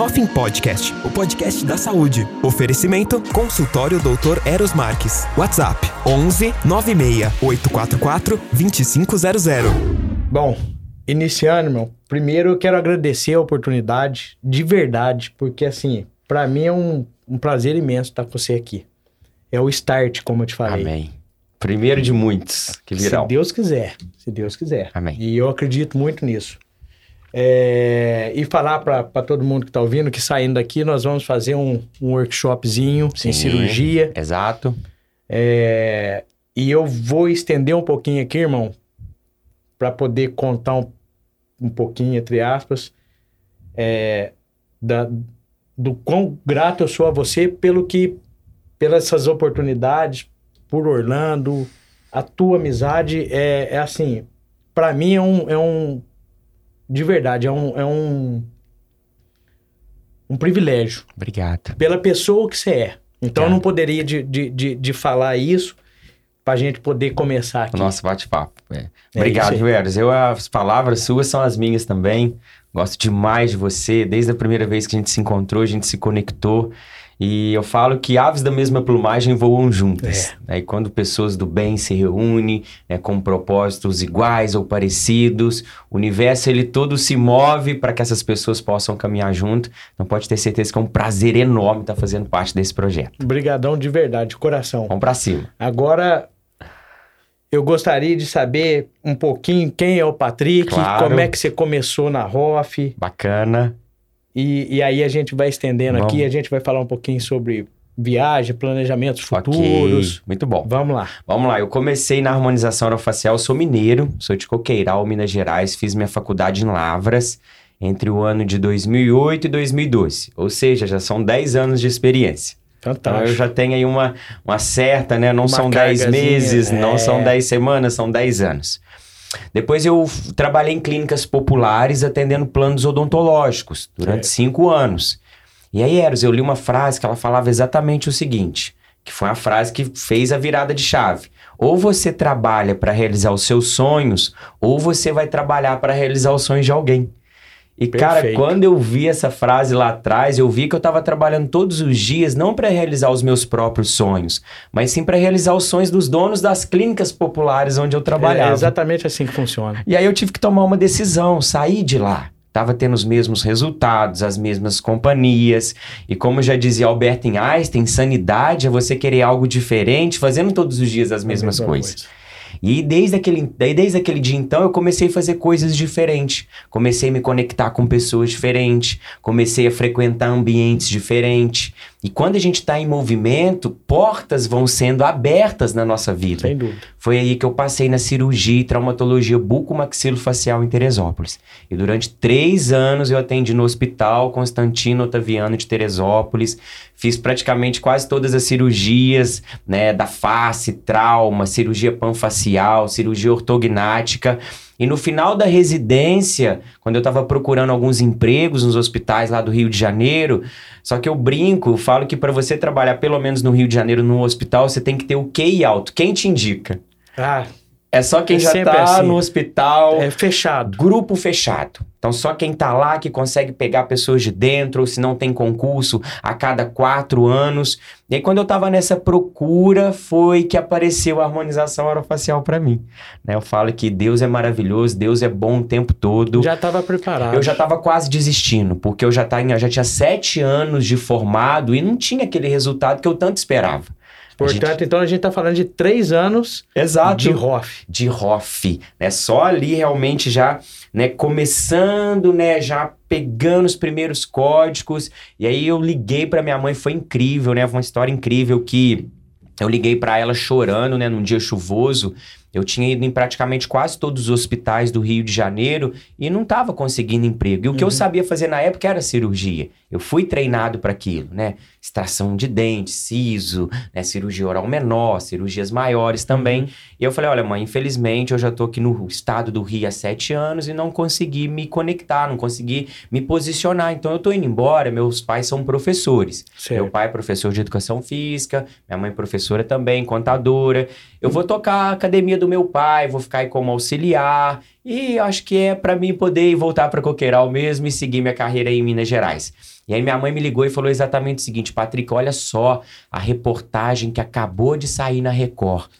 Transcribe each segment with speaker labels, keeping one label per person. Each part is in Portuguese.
Speaker 1: Hoffing Podcast, o podcast da saúde. Oferecimento Consultório Dr. Eros Marques. WhatsApp 11 96 844 2500.
Speaker 2: Bom, iniciando, meu, primeiro eu quero agradecer a oportunidade de verdade, porque assim, para mim é um, um prazer imenso estar com você aqui. É o start, como eu te falei.
Speaker 3: Amém. Primeiro de muitos que virão.
Speaker 2: Se Deus quiser, se Deus quiser.
Speaker 3: Amém.
Speaker 2: E eu acredito muito nisso. É, e falar para todo mundo que está ouvindo que saindo daqui nós vamos fazer um, um workshopzinho
Speaker 3: Sim,
Speaker 2: em cirurgia.
Speaker 3: Exato.
Speaker 2: É, e eu vou estender um pouquinho aqui, irmão, para poder contar um, um pouquinho, entre aspas, é, da, do quão grato eu sou a você pelo que, pelas essas oportunidades, por Orlando, a tua amizade é, é assim, para mim é um, é um, de verdade, é um, é um, um privilégio
Speaker 3: Obrigado.
Speaker 2: pela pessoa que você é. Então eu não poderia de, de, de, de falar isso pra gente poder começar aqui.
Speaker 3: O nosso bate-papo. é.
Speaker 2: É
Speaker 3: Obrigado,
Speaker 2: aí.
Speaker 3: Eros. Eu, as palavras suas são as minhas também. Gosto demais de você. Desde a primeira vez que a gente se encontrou, a gente se conectou. E eu falo que aves da mesma plumagem voam juntas. Aí quando pessoas do bem se reúnem, né, com propósitos iguais ou parecidos, o universo ele todo se move para que essas pessoas possam caminhar junto. Então pode ter certeza que é um prazer enorme estar fazendo parte desse projeto.
Speaker 2: Obrigadão de verdade, de coração.
Speaker 3: Vamos para cima.
Speaker 2: Agora, eu gostaria de saber um pouquinho quem é o Patrick,
Speaker 3: Claro.
Speaker 2: como é que você começou na ROF,
Speaker 3: Bacana.
Speaker 2: E, e aí a gente vai estendendo aqui, a gente vai falar um pouquinho sobre viagem, planejamentos futuros.
Speaker 3: Muito bom.
Speaker 2: Vamos lá.
Speaker 3: Vamos lá, eu comecei na harmonização orofacial, sou mineiro, sou de Coqueiral, Minas Gerais, fiz minha faculdade em Lavras entre o ano de 2008 e 2012, ou seja, já são 10 anos de experiência. Então
Speaker 2: Fantástico.
Speaker 3: eu já tenho aí uma, uma certa, né? Não
Speaker 2: Uma
Speaker 3: são 10
Speaker 2: cargazinha,
Speaker 3: meses,
Speaker 2: é.
Speaker 3: não são 10 semanas, são 10 anos. Depois eu trabalhei em clínicas populares atendendo planos odontológicos durante
Speaker 2: Certo.
Speaker 3: 5 anos. E aí, Eros, eu li uma frase que ela falava exatamente o seguinte, que foi uma frase que fez a virada de chave. Ou você trabalha para realizar os seus sonhos, ou você vai trabalhar para realizar os sonhos de alguém. E, cara,
Speaker 2: Perfeito.
Speaker 3: quando eu vi essa frase lá atrás, eu vi que eu estava trabalhando todos os dias, não para realizar os meus próprios sonhos, mas sim para realizar os sonhos dos donos das clínicas populares onde eu
Speaker 2: É
Speaker 3: trabalhava.
Speaker 2: exatamente assim que funciona.
Speaker 3: E aí eu tive que tomar uma decisão, sair de lá. Tava tendo os mesmos resultados, as mesmas companhias. E como já dizia Albert Einstein, sanidade é você querer algo diferente, fazendo todos os dias as mesmas
Speaker 2: Mesma
Speaker 3: coisas.
Speaker 2: coisa.
Speaker 3: E desde aquele, daí desde aquele dia então eu comecei a fazer coisas diferentes. Comecei a me conectar com pessoas diferentes, comecei a frequentar ambientes diferentes. E quando a gente está em movimento, portas vão sendo abertas na nossa vida.
Speaker 2: Sem dúvida.
Speaker 3: Foi aí que eu passei na cirurgia e traumatologia bucomaxilofacial em Teresópolis. E durante três anos eu atendi no Hospital Constantino Otaviano de Teresópolis. Fiz praticamente quase todas as cirurgias, né? Da face, trauma, cirurgia panfacial, cirurgia ortognática. E no final da residência, quando eu estava procurando alguns empregos nos hospitais lá do Rio de Janeiro, só que eu brinco, falo que para você trabalhar pelo menos no Rio de Janeiro no hospital, você tem que ter o QI alto. Quem te indica?
Speaker 2: Ah,
Speaker 3: É só quem
Speaker 2: É
Speaker 3: já tá
Speaker 2: assim.
Speaker 3: no hospital,
Speaker 2: é fechado.
Speaker 3: grupo fechado. Então só quem tá lá que consegue pegar pessoas de dentro, ou se não tem concurso a cada quatro anos. E aí quando eu tava nessa procura, foi que apareceu a harmonização orofacial para mim. Né, eu falo que Deus é maravilhoso, Deus é bom o tempo todo.
Speaker 2: Já estava preparado.
Speaker 3: Eu já tava quase desistindo, porque eu já, tá, em- eu já tinha sete anos de formado e não tinha aquele resultado que eu tanto esperava. A
Speaker 2: Portanto,
Speaker 3: gente-
Speaker 2: então a gente está falando de três anos
Speaker 3: Exato.
Speaker 2: de ROF.
Speaker 3: de ROF, né? Só ali realmente já, né, começando, né, já pegando os primeiros códigos. E aí eu liguei para minha mãe, foi incrível, né? Foi uma história incrível que eu liguei para ela chorando, né, num dia chuvoso. Eu tinha ido em praticamente quase todos os hospitais do Rio de Janeiro e não estava conseguindo emprego. E o que eu
Speaker 2: Uhum.
Speaker 3: sabia fazer na época era cirurgia. Eu fui treinado para aquilo, né? Extração de dente, siso, né? cirurgia oral menor, cirurgias maiores também. E eu falei, olha mãe, infelizmente eu já tô aqui no estado do Rio há sete anos e não consegui me conectar, não consegui me posicionar. Então eu tô indo embora, meus pais são professores.
Speaker 2: Certo.
Speaker 3: Meu pai é professor de educação física, minha mãe é professora também, contadora. Eu vou tocar a academia do meu pai, vou ficar aí como auxiliar. E acho que é para mim poder voltar para Coqueiral mesmo e seguir minha carreira aí em Minas Gerais. E aí minha mãe me ligou e falou exatamente o seguinte, Patrick, olha só a reportagem que acabou de sair na Record.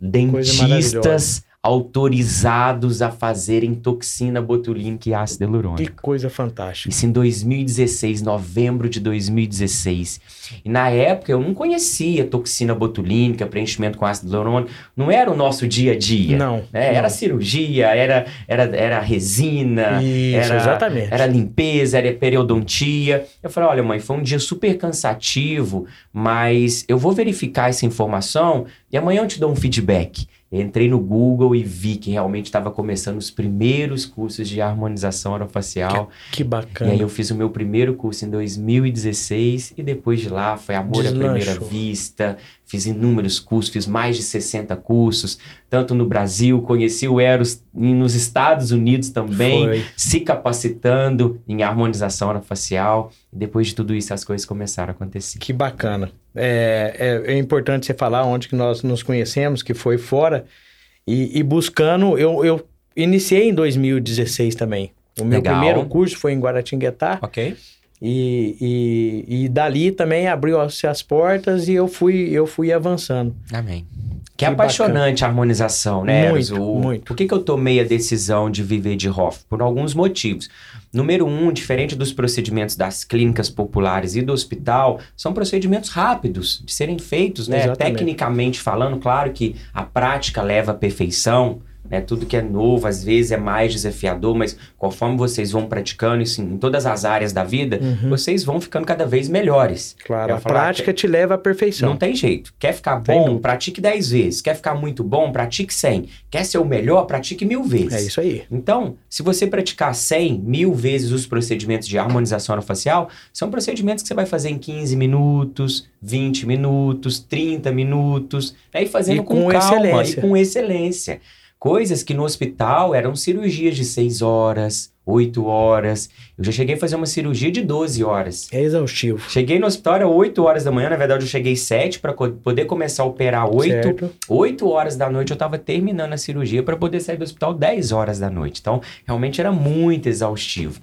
Speaker 3: Dentistas autorizados a fazerem toxina botulínica e ácido hialurônico.
Speaker 2: Que coisa fantástica.
Speaker 3: Isso em 2016, novembro de 2016. E na época eu não conhecia toxina botulínica, preenchimento com ácido hialurônico, não era o nosso dia a dia.
Speaker 2: Não.
Speaker 3: Né?
Speaker 2: não.
Speaker 3: Era cirurgia, era, era, era resina,
Speaker 2: Isso,
Speaker 3: era,
Speaker 2: exatamente.
Speaker 3: era limpeza, era periodontia. Eu falei, olha mãe, foi um dia super cansativo, mas eu vou verificar essa informação e amanhã eu te dou um feedback. Entrei no Google e vi que realmente estava começando os primeiros cursos de harmonização orofacial.
Speaker 2: Que
Speaker 3: E
Speaker 2: bacana.
Speaker 3: aí eu fiz o meu primeiro curso em 2016 e depois de lá foi amor à primeira vista. Fiz inúmeros cursos, fiz mais de 60 cursos, tanto no Brasil, conheci o Eros e nos Estados Unidos também,
Speaker 2: Foi.
Speaker 3: se capacitando em harmonização orofacial. E depois de tudo isso as coisas começaram a acontecer.
Speaker 2: Que bacana. É, é, é importante você falar onde que nós nos conhecemos, que foi fora. E, e buscando, eu, eu iniciei em 2016 também. O meu
Speaker 3: Legal.
Speaker 2: primeiro curso foi em Guaratinguetá.
Speaker 3: Ok?
Speaker 2: E, e, e dali também abriu-se as portas e eu fui, eu fui avançando.
Speaker 3: Amém.
Speaker 2: Que
Speaker 3: Que, apaixonante a harmonização, né?
Speaker 2: Muito,
Speaker 3: o,
Speaker 2: muito.
Speaker 3: Por que, que eu tomei a decisão de viver de Hoff? Por alguns motivos. Número um, diferente dos procedimentos das clínicas populares e do hospital, são procedimentos rápidos de serem feitos, né?
Speaker 2: Exatamente.
Speaker 3: Tecnicamente falando, claro que a prática leva à perfeição, né? Tudo que é novo, às vezes, é mais desafiador, mas conforme vocês vão praticando isso em todas as áreas da vida,
Speaker 2: Uhum.
Speaker 3: vocês vão ficando cada vez melhores.
Speaker 2: Claro,
Speaker 3: Eu
Speaker 2: a
Speaker 3: falar
Speaker 2: prática te leva à perfeição.
Speaker 3: Não tem jeito. Quer ficar
Speaker 2: Tem
Speaker 3: bom,
Speaker 2: dúvida.
Speaker 3: pratique 10 vezes. Quer ficar muito bom, pratique 100. Quer ser o melhor, pratique mil vezes.
Speaker 2: É isso aí.
Speaker 3: Então, se você praticar 100, mil vezes os procedimentos de harmonização orofacial, são procedimentos que você vai fazer em 15 minutos, 20 minutos, 30 minutos, né? e fazendo
Speaker 2: E
Speaker 3: com,
Speaker 2: com
Speaker 3: calma
Speaker 2: excelência.
Speaker 3: e com excelência. Coisas que no hospital eram cirurgias de 6 horas, 8 horas. Eu já cheguei a fazer uma cirurgia de 12 horas.
Speaker 2: É exaustivo.
Speaker 3: Cheguei no hospital era 8 horas da manhã, na verdade eu cheguei 7 para poder começar a operar 8.
Speaker 2: Certo?
Speaker 3: 8 horas da noite eu estava terminando a cirurgia para poder sair do hospital 10 horas da noite. Então, realmente era muito exaustivo.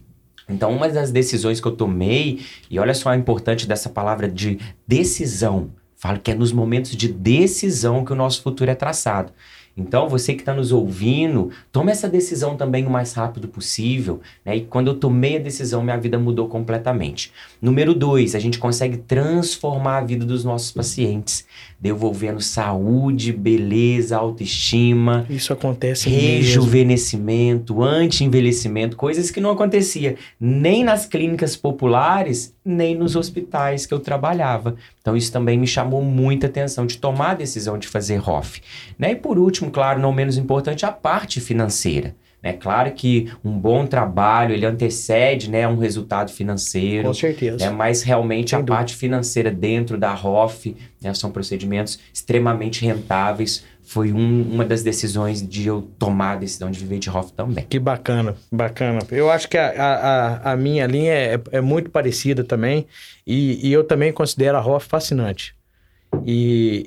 Speaker 3: Então, uma das decisões que eu tomei, e olha só a importante dessa palavra de decisão. Falo que é nos momentos de decisão que o nosso futuro é traçado. Então, você que está nos ouvindo, tome essa decisão também o mais rápido possível. Né? E quando eu tomei a decisão, minha vida mudou completamente. Número dois, a gente consegue transformar a vida dos nossos pacientes, devolvendo saúde, beleza, autoestima,
Speaker 2: Isso acontece
Speaker 3: rejuvenescimento, anti-envelhecimento, coisas que não acontecia nem nas clínicas populares, nem nos hospitais que eu trabalhava. Então isso também me chamou muita atenção de tomar a decisão de fazer ROF. Né? E por último, claro, não menos importante, a parte financeira. É claro que um bom trabalho ele antecede né, um resultado financeiro,
Speaker 2: Com certeza.
Speaker 3: né? Mas realmente
Speaker 2: Sem
Speaker 3: a
Speaker 2: dúvida.
Speaker 3: parte financeira dentro da ROF né, são procedimentos extremamente rentáveis. Foi um- uma das decisões de eu tomar a decisão de viver de ROF também.
Speaker 2: Que bacana, bacana. Eu acho que a, a, a- minha linha é, é muito parecida também. E, e eu também considero a ROF fascinante. E,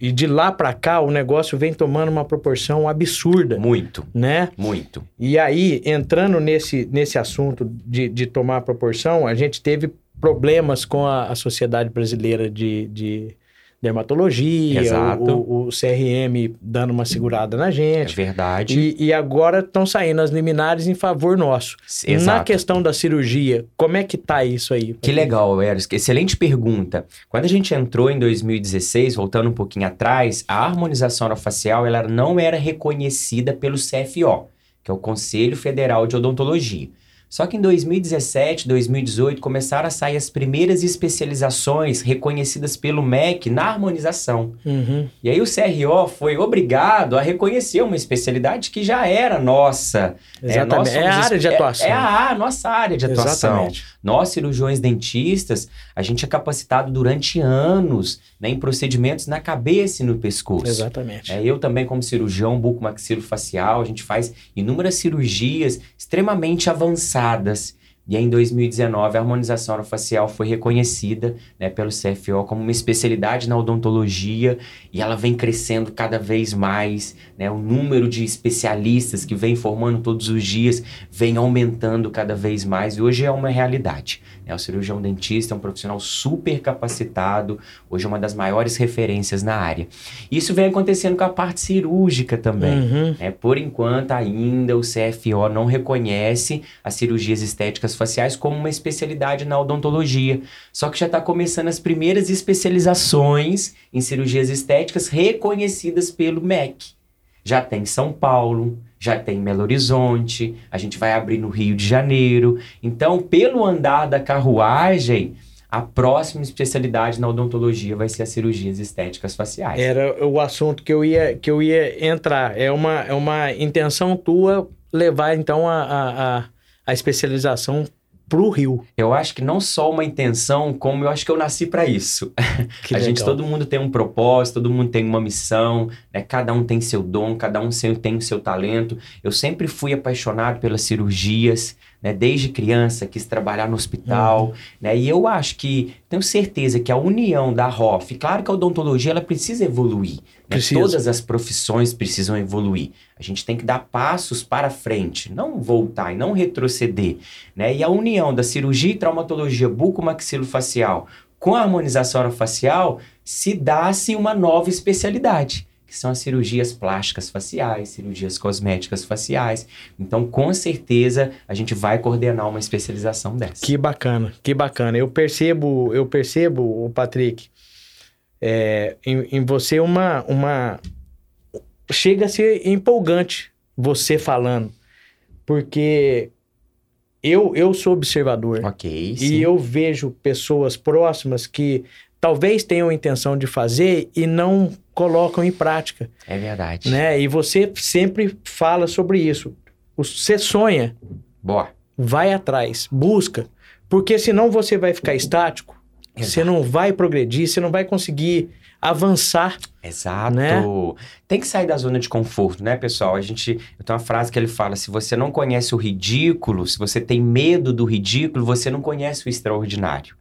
Speaker 2: e, e de lá pra cá o negócio vem tomando uma proporção absurda,
Speaker 3: Muito,
Speaker 2: né?
Speaker 3: muito.
Speaker 2: E aí, entrando nesse, nesse assunto de, de tomar proporção, a gente teve problemas com a, a Sociedade Brasileira de, de Dermatologia. O, o- CRM dando uma segurada na
Speaker 3: É
Speaker 2: gente.
Speaker 3: verdade.
Speaker 2: E, e agora estão saindo as liminares em favor nosso. Na
Speaker 3: Exato.
Speaker 2: questão da cirurgia, como é que tá isso aí?
Speaker 3: Que legal, Eros. Excelente pergunta. Quando a gente entrou em 2016, voltando um pouquinho atrás, a harmonização orofacial ela não era reconhecida pelo CFO, que é o Conselho Federal de Odontologia. Só que em 2017, 2018 começaram a sair as primeiras especializações reconhecidas pelo MEC na harmonização.
Speaker 2: Uhum.
Speaker 3: E aí o CRO foi obrigado a reconhecer uma especialidade que já era nossa.
Speaker 2: Exatamente.
Speaker 3: nós
Speaker 2: É, a área de
Speaker 3: é-
Speaker 2: atuação.
Speaker 3: É, a nossa área de atuação.
Speaker 2: Exatamente.
Speaker 3: Nós, cirurgiões dentistas, a gente é capacitado durante anos né, em procedimentos na cabeça e no pescoço.
Speaker 2: Exatamente.
Speaker 3: É, eu também, como cirurgião bucomaxilofacial, a gente faz inúmeras cirurgias extremamente avançadas, E aí, em 2019, a harmonização orofacial foi reconhecida né, pelo CFO como uma especialidade na odontologia e ela vem crescendo cada vez mais. Né, o número de especialistas que vem formando todos os dias vem aumentando cada vez mais e hoje é uma realidade. Né, o cirurgião dentista é um profissional super capacitado, hoje é uma das maiores referências na área. Isso vem acontecendo com a parte cirúrgica também.
Speaker 2: Uhum.
Speaker 3: Né, por enquanto, ainda o CFO não reconhece as cirurgias estéticas faciais como uma especialidade na odontologia. Só que já está começando as primeiras especializações em cirurgias estéticas reconhecidas pelo MEC. Já tem São Paulo, já tem Belo Horizonte, a gente vai abrir no Rio de Janeiro. Então, pelo andar da carruagem, a próxima especialidade na odontologia vai ser as cirurgias estéticas faciais.
Speaker 2: Era o assunto que eu ia, que eu ia entrar. É uma, é uma intenção tua levar, então, a, a, a, a especialização pro Rio.
Speaker 3: Eu acho que não só uma intenção, como eu acho que eu nasci para isso.
Speaker 2: Que
Speaker 3: a gente, todo mundo tem um propósito, todo mundo tem uma missão, né? Cada um tem seu dom, cada um tem o seu talento. Eu sempre fui apaixonado pelas cirurgias, né? Desde criança, quis trabalhar no hospital, né? E eu acho que, tenho certeza que a união da ROF, claro que a odontologia, ela precisa evoluir. né? Todas as profissões precisam evoluir. A gente tem que dar passos para frente, não voltar e não retroceder, né? E a união da cirurgia e traumatologia bucomaxilofacial com a harmonização orofacial se dá-se uma nova especialidade, que são as cirurgias plásticas faciais, cirurgias cosméticas faciais. Então, com certeza, a gente vai coordenar uma especialização dessa.
Speaker 2: Que bacana, que bacana. Eu percebo, eu percebo, o Patrick, é, em, em você uma, uma. Chega a ser empolgante você falando, porque eu, eu sou observador
Speaker 3: Ok, sim.
Speaker 2: e eu vejo pessoas próximas que talvez tenham a intenção de fazer e não colocam em prática,
Speaker 3: É verdade.
Speaker 2: né? E você sempre fala sobre isso. Você sonha,
Speaker 3: Boa.
Speaker 2: vai atrás, busca, porque senão você vai ficar estático, você não vai progredir, você não vai conseguir avançar.
Speaker 3: Exato.
Speaker 2: Né?
Speaker 3: Tem que sair da zona de conforto, né, pessoal? A gente. Eu tenho uma frase que ele fala: se você não conhece o ridículo, se você tem medo do ridículo, você não conhece o extraordinário.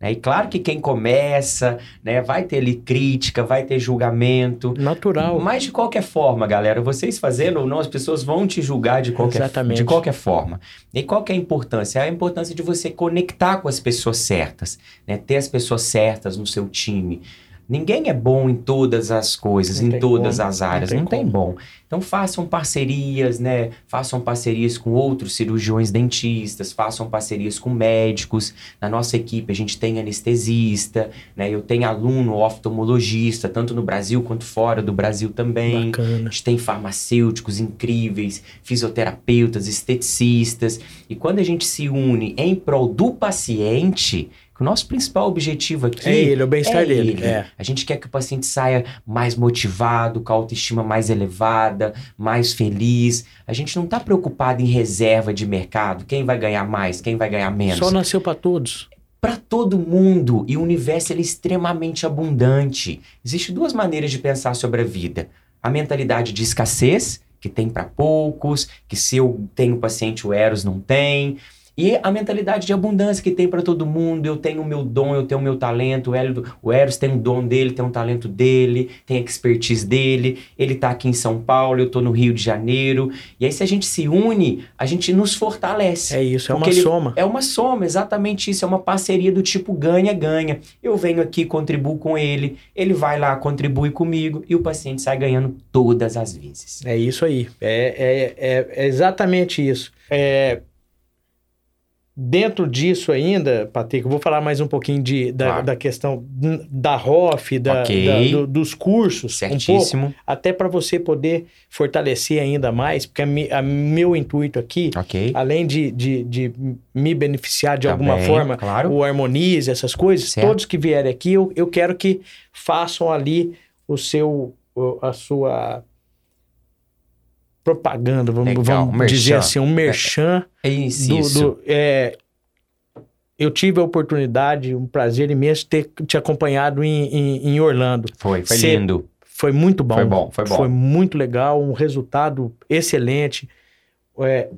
Speaker 3: Né? E claro que quem começa, né, vai ter ali crítica, vai ter julgamento.
Speaker 2: Natural.
Speaker 3: Mas de qualquer forma, galera, vocês fazendo ou não, as pessoas vão te julgar de qualquer,
Speaker 2: Exatamente.
Speaker 3: de qualquer forma. E qual que é a importância? É a importância de você conectar com as pessoas certas, né? Ter as pessoas certas no seu time. Ninguém é bom em todas as coisas,
Speaker 2: Não
Speaker 3: em todas
Speaker 2: como,
Speaker 3: as
Speaker 2: não
Speaker 3: áreas,
Speaker 2: tem
Speaker 3: não tem, bom. Então façam parcerias, né? Façam parcerias com outros cirurgiões dentistas, façam parcerias com médicos. Na nossa equipe a gente tem anestesista, né? Eu tenho aluno oftalmologista, tanto no Brasil quanto fora do Brasil também. A
Speaker 2: Bacana.
Speaker 3: gente tem farmacêuticos incríveis, fisioterapeutas, esteticistas. E quando a gente se une em prol do paciente, o nosso principal objetivo aqui
Speaker 2: É ele, o bem-estar
Speaker 3: é
Speaker 2: dele.
Speaker 3: ele.
Speaker 2: É.
Speaker 3: A gente quer que o paciente saia mais motivado, com a autoestima mais elevada, mais feliz. A gente não está preocupado em reserva de mercado, quem vai ganhar mais, quem vai ganhar menos.
Speaker 2: Só nasceu para todos.
Speaker 3: Para todo mundo. E o universo é extremamente abundante. Existem duas maneiras de pensar sobre a vida: a mentalidade de escassez, que tem para poucos, que se eu tenho paciente, o Eros não tem. E a mentalidade de abundância que tem para todo mundo. Eu tenho o meu dom, eu tenho o meu talento. O, Hélio- o Eros tem um dom dele, tem um talento dele, tem a expertise dele. Ele tá aqui em São Paulo, eu tô no Rio de Janeiro. E aí, se a gente se une, a gente nos fortalece.
Speaker 2: É isso, é uma
Speaker 3: ele-
Speaker 2: soma.
Speaker 3: É uma soma, exatamente isso. É uma parceria do tipo ganha-ganha. Eu venho aqui, contribuo com ele, ele vai lá, contribui comigo e o paciente sai ganhando todas as vezes.
Speaker 2: É isso aí. É, é, é, é exatamente isso. É, dentro disso ainda, Patrick, eu vou falar mais um pouquinho de, da,
Speaker 3: Claro.
Speaker 2: da questão da ROF, da,
Speaker 3: Ok.
Speaker 2: da- do- dos cursos, um pouco,
Speaker 3: Certíssimo.
Speaker 2: até para você poder fortalecer ainda mais, porque a, mi- a meu intuito aqui,
Speaker 3: Ok.
Speaker 2: além de, de, de me beneficiar de alguma
Speaker 3: Também,
Speaker 2: forma,
Speaker 3: Claro.
Speaker 2: o Harmonize, essas coisas,
Speaker 3: Certo.
Speaker 2: todos que vierem aqui, eu, eu quero que façam ali o seu, a sua propaganda, vamos,
Speaker 3: Legal,
Speaker 2: vamos
Speaker 3: merchan.
Speaker 2: dizer assim, um merchan
Speaker 3: É isso.
Speaker 2: do, do- é, eu tive a oportunidade, um prazer imenso de ter te acompanhado em, em, em Orlando.
Speaker 3: Foi, foi
Speaker 2: Cê-
Speaker 3: lindo.
Speaker 2: Foi muito bom.
Speaker 3: Foi bom, foi bom.
Speaker 2: Foi muito legal, um resultado excelente. É,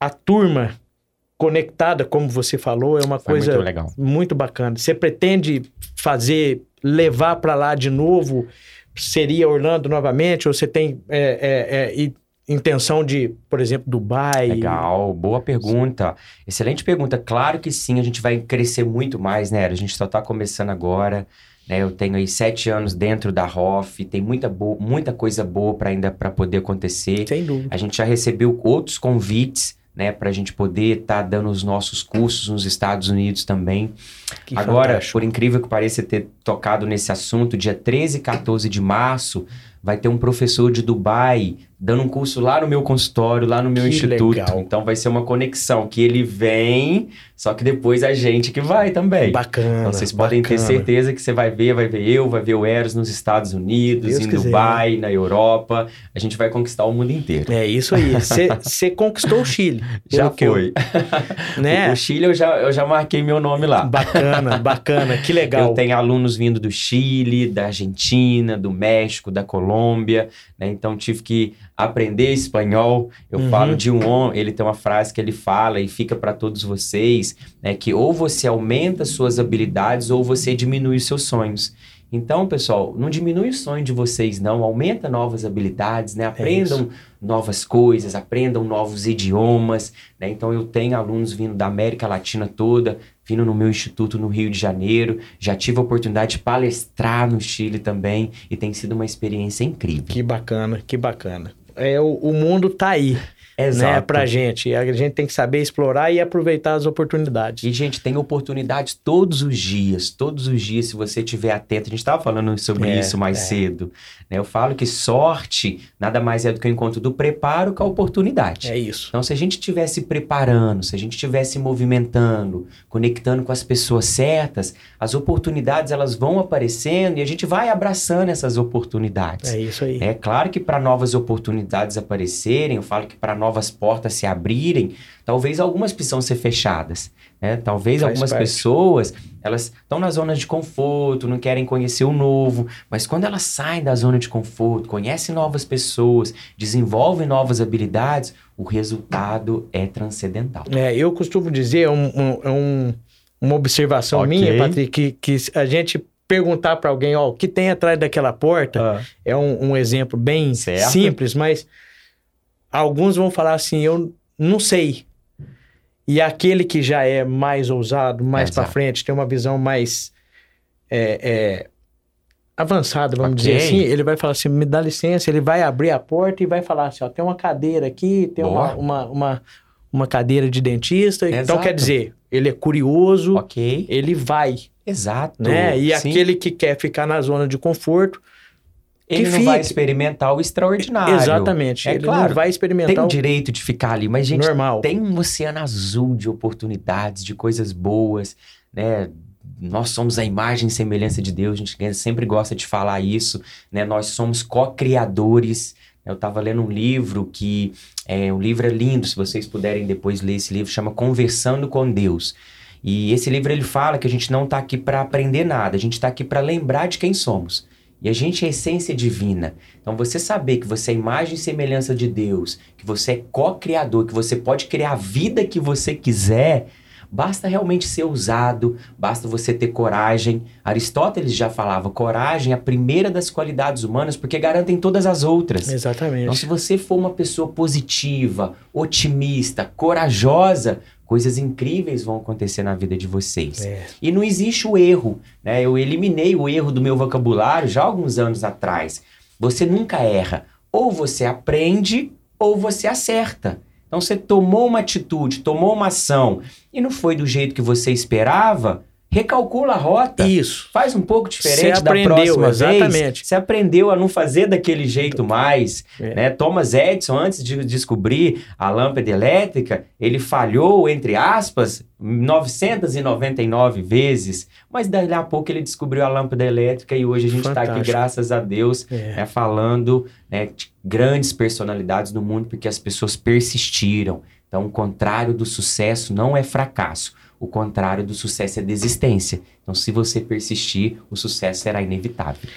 Speaker 2: a turma conectada, como você falou, é uma
Speaker 3: Foi
Speaker 2: coisa
Speaker 3: muito legal.
Speaker 2: muito bacana. Você pretende fazer, levar para lá de novo? Seria Orlando novamente? Ou você tem é, é, é, intenção de, por exemplo, Dubai?
Speaker 3: Legal, boa pergunta. Excelente pergunta. Claro que sim, a gente vai crescer muito mais, né? A gente só está começando agora. Né? Eu tenho aí sete anos dentro da ROF, tem muita, muita coisa boa para ainda para poder acontecer.
Speaker 2: Sem dúvida.
Speaker 3: A gente já recebeu outros convites, né, para a gente poder estar dando os nossos cursos nos Estados Unidos também.
Speaker 2: Que
Speaker 3: Agora,
Speaker 2: fantástico.
Speaker 3: por incrível que pareça ter tocado nesse assunto, dia 13 e 14 de março, vai ter um professor de Dubai dando um curso lá no meu consultório, lá no meu
Speaker 2: Que
Speaker 3: instituto.
Speaker 2: legal.
Speaker 3: Então vai ser uma conexão que ele vem, só que depois a gente que vai também.
Speaker 2: Bacana.
Speaker 3: Então vocês podem ter
Speaker 2: bacana.
Speaker 3: certeza que você vai ver, vai ver eu, vai ver o Eros nos Estados Unidos,
Speaker 2: Deus
Speaker 3: em
Speaker 2: quiser.
Speaker 3: Dubai, na Europa. A gente vai conquistar o mundo inteiro.
Speaker 2: É isso aí. Você conquistou o Chile.
Speaker 3: Já
Speaker 2: que eu-
Speaker 3: foi.
Speaker 2: né?
Speaker 3: O Chile eu já, eu já marquei meu nome lá.
Speaker 2: Bacana, bacana. Que legal.
Speaker 3: Eu tenho alunos vindo do Chile, da Argentina, do México, da Colômbia, né? Então tive que aprender espanhol. Eu
Speaker 2: Uhum.
Speaker 3: falo de um homem, ele tem uma frase que ele fala e fica para todos vocês, né? Que ou você aumenta suas habilidades ou você diminui os seus sonhos. Então, pessoal, não diminui o sonho de vocês, não. Aumenta novas habilidades, né? Aprendam novas coisas, aprendam novos idiomas, né? Então, eu tenho alunos vindo da América Latina toda, vindo no meu instituto no Rio de Janeiro. Já tive a oportunidade de palestrar no Chile também e tem sido uma experiência incrível.
Speaker 2: Que bacana, que bacana. É, o, o mundo tá aí, né,
Speaker 3: Exato.
Speaker 2: pra gente. A gente tem que saber explorar e aproveitar as oportunidades.
Speaker 3: E, gente, tem oportunidades todos os dias. Todos os dias, se você estiver atento. A gente estava falando sobre
Speaker 2: É,
Speaker 3: isso mais
Speaker 2: é.
Speaker 3: cedo. né? Eu falo que sorte nada mais é do que o encontro do preparo com a oportunidade.
Speaker 2: É isso.
Speaker 3: Então, se a gente estiver se preparando, se a gente estiver se movimentando, conectando com as pessoas certas, as oportunidades elas vão aparecendo e a gente vai abraçando essas oportunidades.
Speaker 2: É isso aí.
Speaker 3: É claro que para novas oportunidades aparecerem, eu falo que para novas portas se abrirem, talvez algumas precisam ser fechadas. Né? Talvez
Speaker 2: Faz
Speaker 3: algumas
Speaker 2: parte.
Speaker 3: pessoas elas estão na zona de conforto, não querem conhecer o novo, mas quando elas saem da zona de conforto, conhecem novas pessoas, desenvolvem novas habilidades, o resultado é transcendental.
Speaker 2: É, eu costumo dizer, é um- um- é um- uma observação
Speaker 3: Ok.
Speaker 2: minha, Patrick, que, que a gente perguntar para alguém, ó, o que tem atrás daquela porta, é um, um exemplo bem
Speaker 3: Certo.
Speaker 2: simples, mas alguns vão falar assim, eu não sei. E aquele que já é mais ousado, mais para
Speaker 3: Exato.
Speaker 2: frente, tem uma visão mais é, é, avançada, vamos
Speaker 3: Ok.
Speaker 2: dizer assim, ele vai falar assim, me dá licença, ele vai abrir a porta e vai falar assim, ó, tem uma cadeira aqui, tem uma, uma, uma, uma cadeira de dentista. Então,
Speaker 3: Exato.
Speaker 2: quer dizer, ele é curioso,
Speaker 3: Ok.
Speaker 2: ele vai,
Speaker 3: Exato.
Speaker 2: né? E
Speaker 3: Sim.
Speaker 2: aquele que quer ficar na zona de conforto,
Speaker 3: ele não vai experimentar o extraordinário.
Speaker 2: exatamente,
Speaker 3: É
Speaker 2: ele
Speaker 3: claro,
Speaker 2: não vai
Speaker 3: Tem
Speaker 2: experimentar
Speaker 3: o
Speaker 2: o
Speaker 3: direito de ficar ali, mas gente,
Speaker 2: normal.
Speaker 3: tem um oceano azul de oportunidades, de coisas boas, né? Nós somos a imagem e semelhança de Deus, a gente sempre gosta de falar isso, né? Nós somos co-criadores. Eu estava lendo um livro que é um livro é lindo, se vocês puderem depois ler esse livro, chama Conversando com Deus. E esse livro ele fala que a gente não está aqui para aprender nada, a gente está aqui para lembrar de quem somos. E a gente é essência divina. Então, você saber que você é imagem e semelhança de Deus, que você é co-criador, que você pode criar a vida que você quiser, basta realmente ser usado, basta você ter coragem. Aristóteles já falava: coragem é a primeira das qualidades humanas, porque garantem todas as outras. Então,
Speaker 2: Exatamente.
Speaker 3: se você for uma pessoa positiva, otimista, corajosa, coisas incríveis vão acontecer na vida de vocês.
Speaker 2: É.
Speaker 3: E não existe o erro, né? Eu eliminei o erro do meu vocabulário já alguns anos atrás. Você nunca erra. Ou você aprende ou você acerta. Então você tomou uma atitude, tomou uma ação e não foi do jeito que você esperava, recalcula a rota.
Speaker 2: Isso.
Speaker 3: Faz um pouco diferente
Speaker 2: Você
Speaker 3: da
Speaker 2: aprendeu,
Speaker 3: próxima vez.
Speaker 2: exatamente.
Speaker 3: Você aprendeu a não fazer daquele jeito mais.
Speaker 2: É.
Speaker 3: Né? Thomas Edison, antes de descobrir a lâmpada elétrica, ele falhou, entre aspas, 999 vezes. Mas daí a pouco ele descobriu a lâmpada elétrica e hoje a gente está aqui, graças a Deus,
Speaker 2: É.
Speaker 3: né, falando né, de grandes personalidades no mundo, porque as pessoas persistiram. Então, o contrário do sucesso não é fracasso. O contrário do sucesso é desistência. Então, se você persistir, o sucesso será inevitável.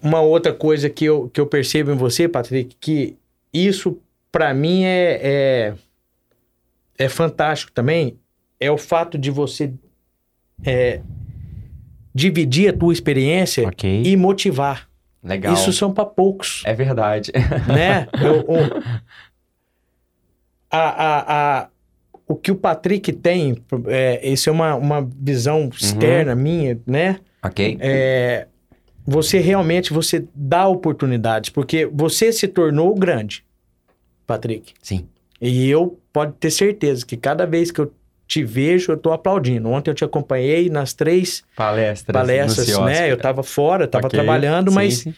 Speaker 2: Uma outra coisa que eu, que eu percebo em você, Patrick, que isso para mim é, é, é fantástico também é o fato de você é, dividir a tua experiência
Speaker 3: Ok.
Speaker 2: e motivar.
Speaker 3: Legal.
Speaker 2: Isso são para poucos,
Speaker 3: É verdade.
Speaker 2: né? Eu- a, a, a- o que o Patrick tem, é, isso é uma, uma visão externa minha, né?
Speaker 3: ok?
Speaker 2: É, você realmente você dá oportunidades, porque você se tornou grande, Patrick.
Speaker 3: Sim.
Speaker 2: E eu pode ter certeza que cada vez que eu te vejo, eu tô aplaudindo. Ontem eu te acompanhei nas três
Speaker 3: Palestras.
Speaker 2: palestras, né? Eu tava fora, tava
Speaker 3: Ok.
Speaker 2: trabalhando, mas
Speaker 3: sim.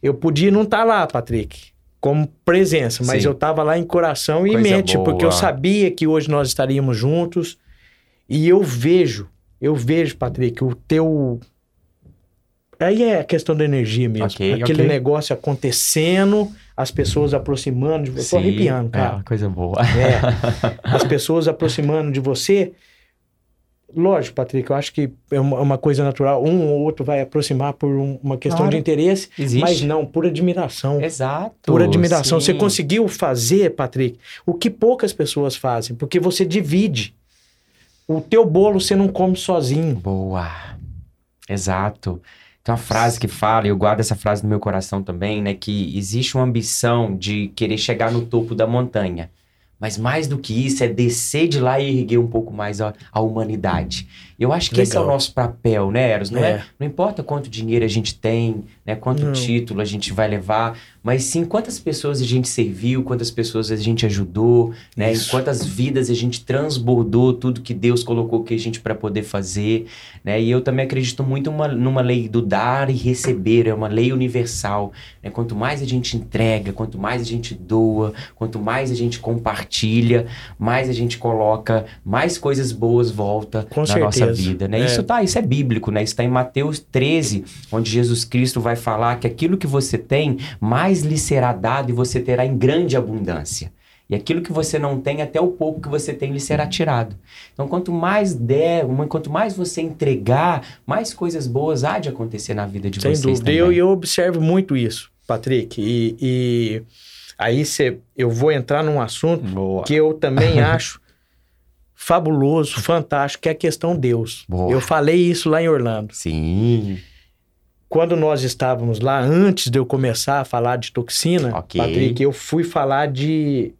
Speaker 2: eu podia não estar lá, Patrick, como presença, mas
Speaker 3: Sim.
Speaker 2: eu tava lá em coração e
Speaker 3: Coisa
Speaker 2: mente, porque eu
Speaker 3: boa.
Speaker 2: sabia que hoje nós estaríamos juntos. E eu vejo, eu vejo, Patrick, o teu. Aí é a questão da energia mesmo.
Speaker 3: Ok,
Speaker 2: Aquele
Speaker 3: ok.
Speaker 2: negócio acontecendo, as pessoas aproximando de você.
Speaker 3: Sim,
Speaker 2: arrepiando, cara.
Speaker 3: É, coisa boa.
Speaker 2: É. As pessoas aproximando de você. Lógico, Patrick, eu acho que é uma, uma coisa natural. Um ou outro vai aproximar por um- uma questão
Speaker 3: Claro.
Speaker 2: de interesse,
Speaker 3: Existe.
Speaker 2: mas não, por admiração.
Speaker 3: Exato.
Speaker 2: Por admiração. Você
Speaker 3: sim.
Speaker 2: conseguiu fazer, Patrick, o que poucas pessoas fazem, porque você divide. O teu bolo você não come sozinho.
Speaker 3: Boa. Exato. Tem uma frase que fala, e eu guardo essa frase no meu coração também, né? Que existe uma ambição de querer chegar no topo da montanha. Mas mais do que isso, é descer de lá e erguer um pouco mais a, a humanidade. Eu acho que esse é o
Speaker 2: Legal.
Speaker 3: nosso papel, né, Eros? Não, é.
Speaker 2: É.
Speaker 3: não importa quanto dinheiro a gente tem, né? Quanto
Speaker 2: Não.
Speaker 3: título a gente vai levar, mas sim quantas pessoas a gente serviu, quantas pessoas a gente ajudou, né?
Speaker 2: Isso.
Speaker 3: quantas vidas a gente transbordou tudo que Deus colocou que a gente para poder fazer, né? E eu também acredito muito numa, numa lei do dar e receber, é uma lei universal, né? Quanto mais a gente entrega, quanto mais a gente doa, quanto mais a gente compartilha, mais a gente coloca, mais coisas boas volta
Speaker 2: Com
Speaker 3: na
Speaker 2: certeza.
Speaker 3: nossa vida, né?
Speaker 2: É.
Speaker 3: Isso tá, isso é bíblico, né? Isso tá em Mateus 13, onde Jesus Cristo vai falar que aquilo que você tem, mais lhe será dado e você terá em grande abundância. E aquilo que você não tem, até o pouco que você tem, lhe será tirado. Então, quanto mais der, quanto mais você entregar, mais coisas boas há de acontecer na vida de
Speaker 2: Sem
Speaker 3: vocês
Speaker 2: dúvida.
Speaker 3: também.
Speaker 2: Eu, eu observo muito isso, Patrick. E, e aí cê, eu vou entrar num assunto
Speaker 3: Boa.
Speaker 2: que eu também acho fabuloso, fantástico, que é a questão Deus.
Speaker 3: Boa.
Speaker 2: Eu falei isso lá em Orlando.
Speaker 3: Sim.
Speaker 2: Quando nós estávamos lá, antes de eu começar a falar de toxina,
Speaker 3: Ok.
Speaker 2: Patrick, eu fui falar de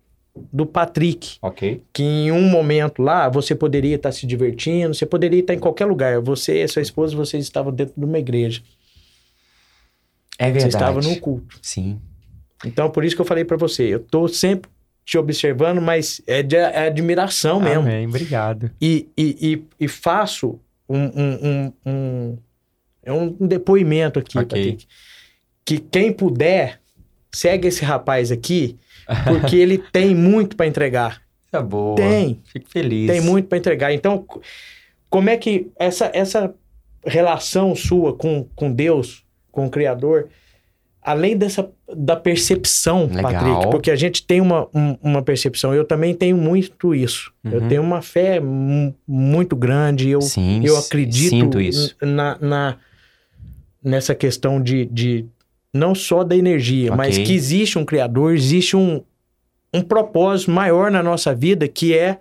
Speaker 2: do Patrick,
Speaker 3: Ok.
Speaker 2: que em um momento lá você poderia estar se divertindo, você poderia estar em qualquer lugar. Você e sua esposa, vocês estavam dentro de uma igreja.
Speaker 3: É
Speaker 2: Você
Speaker 3: verdade.
Speaker 2: estava num culto.
Speaker 3: Sim.
Speaker 2: Então, por isso que eu falei pra você, eu tô sempre te observando, mas é de é admiração mesmo.
Speaker 3: Amém. Obrigado.
Speaker 2: E, e, e, e faço um, um, um, um, é um depoimento aqui,
Speaker 3: Ok.
Speaker 2: Patrick, que quem puder, segue esse rapaz aqui, porque ele tem muito pra entregar.
Speaker 3: Tá boa.
Speaker 2: Tem,
Speaker 3: Fico feliz.
Speaker 2: tem muito pra entregar. Então, co- como é que essa, essa relação sua com, com Deus, com o Criador, além dessa da percepção,
Speaker 3: Legal.
Speaker 2: Patrick, porque a gente tem uma, um- uma percepção, eu também tenho muito isso. Eu
Speaker 3: Uhum.
Speaker 2: tenho uma fé mu- muito grande, eu,
Speaker 3: Sim,
Speaker 2: eu acredito
Speaker 3: isso.
Speaker 2: Na, na- nessa questão de, de não só da energia, mas
Speaker 3: Ok.
Speaker 2: que existe um Criador, existe um, um propósito maior na nossa vida que é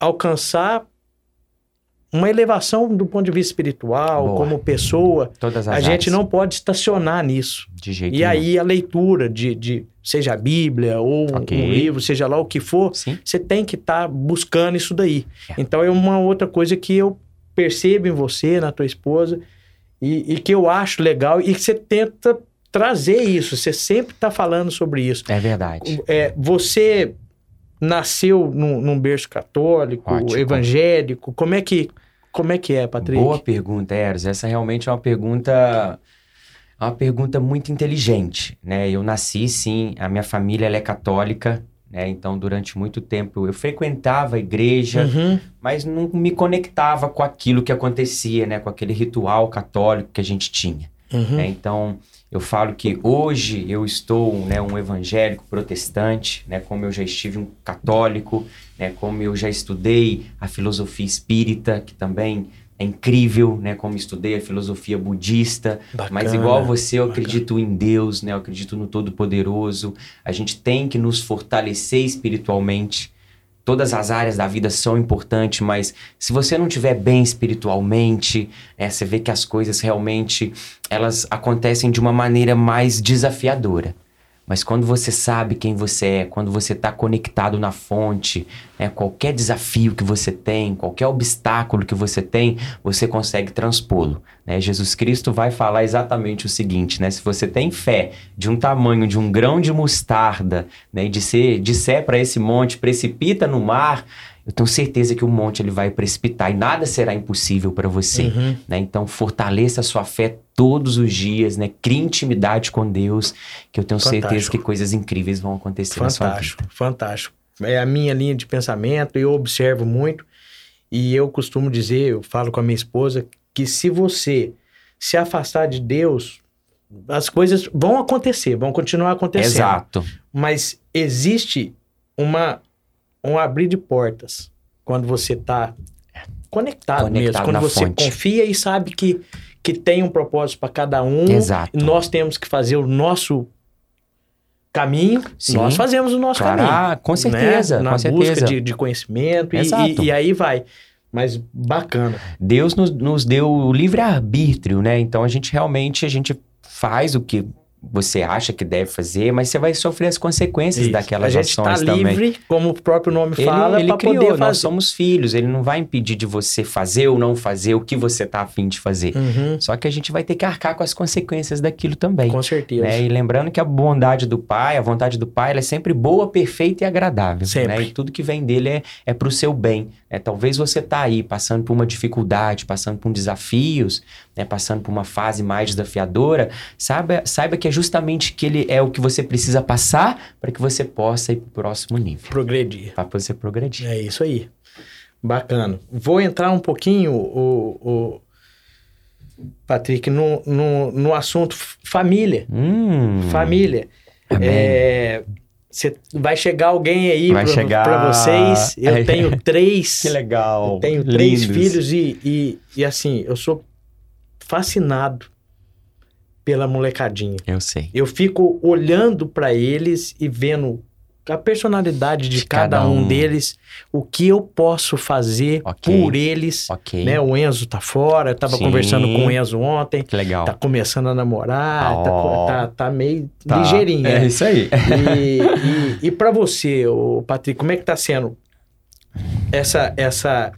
Speaker 2: alcançar uma elevação do ponto de vista espiritual,
Speaker 3: Boa.
Speaker 2: como pessoa.
Speaker 3: Todas as
Speaker 2: A gente não pode estacionar nisso.
Speaker 3: De jeito
Speaker 2: E
Speaker 3: nenhum.
Speaker 2: aí a leitura de, de seja a Bíblia ou
Speaker 3: Ok.
Speaker 2: um livro, seja lá o que for,
Speaker 3: Sim.
Speaker 2: você tem que estar buscando isso daí.
Speaker 3: É.
Speaker 2: Então é uma outra coisa que eu percebo em você, na tua esposa, e, e que eu acho legal e que você tenta trazer isso. Você sempre está falando sobre isso.
Speaker 3: É verdade.
Speaker 2: É, você nasceu num, num berço católico,
Speaker 3: Ótimo.
Speaker 2: evangélico. Como é que como é que é, Patrick?
Speaker 3: Boa pergunta, Eros. Essa realmente é uma pergunta é uma pergunta muito inteligente, né? Eu nasci, sim, a minha família é católica, né? Então, durante muito tempo eu frequentava a igreja,
Speaker 2: Uhum.
Speaker 3: mas não me conectava com aquilo que acontecia, né? Com aquele ritual católico que a gente tinha.
Speaker 2: Uhum.
Speaker 3: né? Então, eu falo que hoje eu estou né, um evangélico protestante, né, como eu já estive um católico, né, como eu já estudei a filosofia espírita, que também é incrível, né, como estudei a filosofia budista, mas
Speaker 2: Bacana.
Speaker 3: igual você, eu
Speaker 2: bacana.
Speaker 3: acredito em Deus, né, eu acredito no Todo-Poderoso. A gente tem que nos fortalecer espiritualmente todas as áreas da vida são importantes, mas se você não estiver bem espiritualmente, é, você vê que as coisas realmente elas acontecem de uma maneira mais desafiadora. Mas quando você sabe quem você é, quando você está conectado na fonte, né, qualquer desafio que você tem, qualquer obstáculo que você tem, você consegue transpô-lo. Né? Jesus Cristo vai falar exatamente o seguinte: né? se você tem fé de um tamanho de um grão de mostarda, né, de ser, disser para esse monte, precipita no mar, eu tenho certeza que o monte ele vai precipitar e nada será impossível para você.
Speaker 2: Uhum.
Speaker 3: Né? Então, fortaleça a sua fé todos os dias, né? Crie intimidade com Deus, que eu tenho
Speaker 2: Fantástico.
Speaker 3: certeza que coisas incríveis vão acontecer na sua vida.
Speaker 2: Fantástico, fantástico. É a minha linha de pensamento, eu observo muito e eu costumo dizer, eu falo com a minha esposa, que se você se afastar de Deus, as coisas vão acontecer, vão continuar acontecendo.
Speaker 3: Exato.
Speaker 2: Mas existe uma um abrir de portas quando você está conectado,
Speaker 3: Conectado
Speaker 2: mesmo, quando você
Speaker 3: fonte.
Speaker 2: confia e sabe que, que tem um propósito para cada um.
Speaker 3: Exato.
Speaker 2: Nós temos que fazer o nosso caminho.
Speaker 3: Sim.
Speaker 2: Nós fazemos o nosso
Speaker 3: Claro,
Speaker 2: caminho.
Speaker 3: ah, com certeza,
Speaker 2: né? Na
Speaker 3: com
Speaker 2: busca
Speaker 3: certeza.
Speaker 2: de, de conhecimento e,
Speaker 3: Exato.
Speaker 2: e, e aí vai. Mas bacana.
Speaker 3: Deus nos, nos deu o livre-arbítrio, né? Então a gente realmente a gente faz o que você acha que deve fazer, mas você vai sofrer as consequências
Speaker 2: Isso.
Speaker 3: daquelas
Speaker 2: a gente está
Speaker 3: ações também.
Speaker 2: livre, como o próprio nome
Speaker 3: Ele,
Speaker 2: fala,
Speaker 3: ele
Speaker 2: para
Speaker 3: criou,
Speaker 2: poder
Speaker 3: nós
Speaker 2: fazer.
Speaker 3: somos filhos, ele não vai impedir de você fazer ou não fazer o que você tá afim de fazer.
Speaker 2: Uhum,
Speaker 3: Só que a gente vai ter que arcar com as consequências daquilo também.
Speaker 2: com certeza.
Speaker 3: né? E lembrando que a bondade do Pai, a vontade do Pai, ela é sempre boa, perfeita e agradável.
Speaker 2: Sempre.
Speaker 3: Né? E tudo que vem dele é, é para o seu bem. né? Talvez você tá aí passando por uma dificuldade, passando por desafios, né? passando por uma fase mais desafiadora, saiba, saiba que é justamente que ele é o que você precisa passar para que você possa ir para o próximo nível,
Speaker 2: Progredir.
Speaker 3: para você progredir.
Speaker 2: É isso aí. Bacana. Vou entrar um pouquinho, o, o Patrick, no, no, no assunto família.
Speaker 3: Hum,
Speaker 2: Família. É, cê- vai chegar alguém aí
Speaker 3: Vai
Speaker 2: pra,
Speaker 3: chegar-
Speaker 2: vocês. Eu tenho três.
Speaker 3: Que legal.
Speaker 2: Eu tenho três
Speaker 3: Lindos.
Speaker 2: filhos e, e, e assim, eu sou fascinado pela molecadinha.
Speaker 3: Eu sei.
Speaker 2: Eu fico olhando pra eles e vendo a personalidade de,
Speaker 3: De
Speaker 2: cada,
Speaker 3: cada
Speaker 2: um.
Speaker 3: um.
Speaker 2: deles, o que eu posso fazer
Speaker 3: Ok.
Speaker 2: por eles.
Speaker 3: Ok.
Speaker 2: Né? O Enzo tá fora, eu tava
Speaker 3: Sim.
Speaker 2: conversando com o Enzo ontem,
Speaker 3: Que legal.
Speaker 2: tá começando a namorar, tá,
Speaker 3: Ó.
Speaker 2: tá, tá meio
Speaker 3: Tá.
Speaker 2: ligeirinho.
Speaker 3: É
Speaker 2: né?
Speaker 3: isso aí.
Speaker 2: E, e, e para você, o Patrick, como é que tá sendo essa essa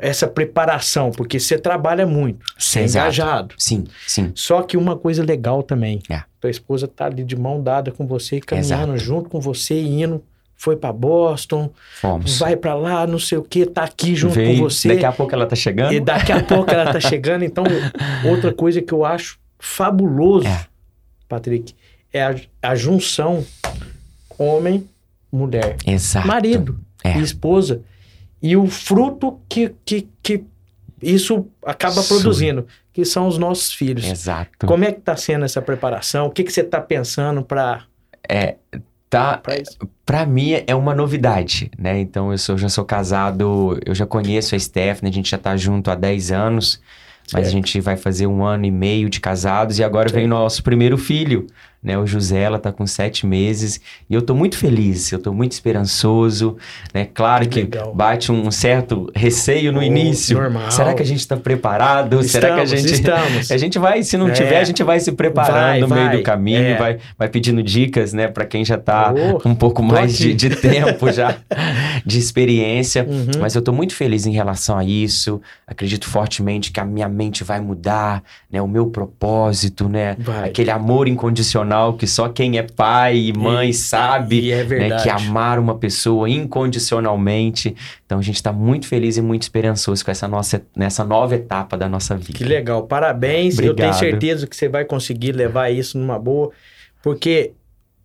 Speaker 2: essa preparação? Porque você trabalha muito, você é engajado.
Speaker 3: Sim, sim.
Speaker 2: Só que uma coisa legal também,
Speaker 3: É.
Speaker 2: tua esposa tá ali de mão dada com você, caminhando
Speaker 3: Exato.
Speaker 2: junto com você, indo, foi para Boston,
Speaker 3: Fomos.
Speaker 2: vai para lá, não sei o que, tá aqui junto
Speaker 3: Veio,
Speaker 2: com você.
Speaker 3: Daqui a pouco ela tá chegando.
Speaker 2: E daqui a pouco ela tá chegando. Então, outra coisa que eu acho fabuloso,
Speaker 3: É.
Speaker 2: Patrick, é a, a junção homem-mulher.
Speaker 3: Exato.
Speaker 2: Marido
Speaker 3: É.
Speaker 2: e esposa. E o fruto que, que, que isso acaba produzindo, que são os nossos filhos.
Speaker 3: Exato.
Speaker 2: Como é que tá sendo essa preparação? O que, que você tá pensando para
Speaker 3: Tá,
Speaker 2: isso?
Speaker 3: Pra mim é uma novidade, né? Então eu sou, já sou casado, eu já conheço a Stephanie, a gente já tá junto há 10 anos, mas a
Speaker 2: Certo.
Speaker 3: gente vai fazer um ano e meio de casados e agora vem nosso primeiro filho, né? O José, ela tá com sete meses e eu tô muito feliz, eu tô muito esperançoso, né? Claro
Speaker 2: Que
Speaker 3: que bate um certo receio no
Speaker 2: Oh,
Speaker 3: início.
Speaker 2: normal.
Speaker 3: Será que a gente tá preparado? Será que a
Speaker 2: Estamos,
Speaker 3: gente
Speaker 2: estamos.
Speaker 3: a gente vai, se não
Speaker 2: É.
Speaker 3: tiver, a gente vai se preparando
Speaker 2: Vai,
Speaker 3: no meio
Speaker 2: vai.
Speaker 3: do caminho,
Speaker 2: É.
Speaker 3: vai, vai pedindo dicas, né, para quem já tá
Speaker 2: Oh,
Speaker 3: um pouco mais de, de tempo já, de experiência.
Speaker 2: Uhum.
Speaker 3: Mas eu tô muito feliz em relação a isso. Acredito fortemente que a minha mente vai mudar, né, o meu propósito, né,
Speaker 2: Vai.
Speaker 3: aquele amor incondicional que só quem é pai e mãe
Speaker 2: E-
Speaker 3: sabe.
Speaker 2: E é
Speaker 3: Né, que amar uma pessoa incondicionalmente. Então a gente está muito feliz e muito esperançoso com essa nossa nessa nova etapa da nossa vida.
Speaker 2: Que legal, parabéns. Eu tenho
Speaker 3: Obrigado.
Speaker 2: certeza que você vai conseguir levar isso numa boa, porque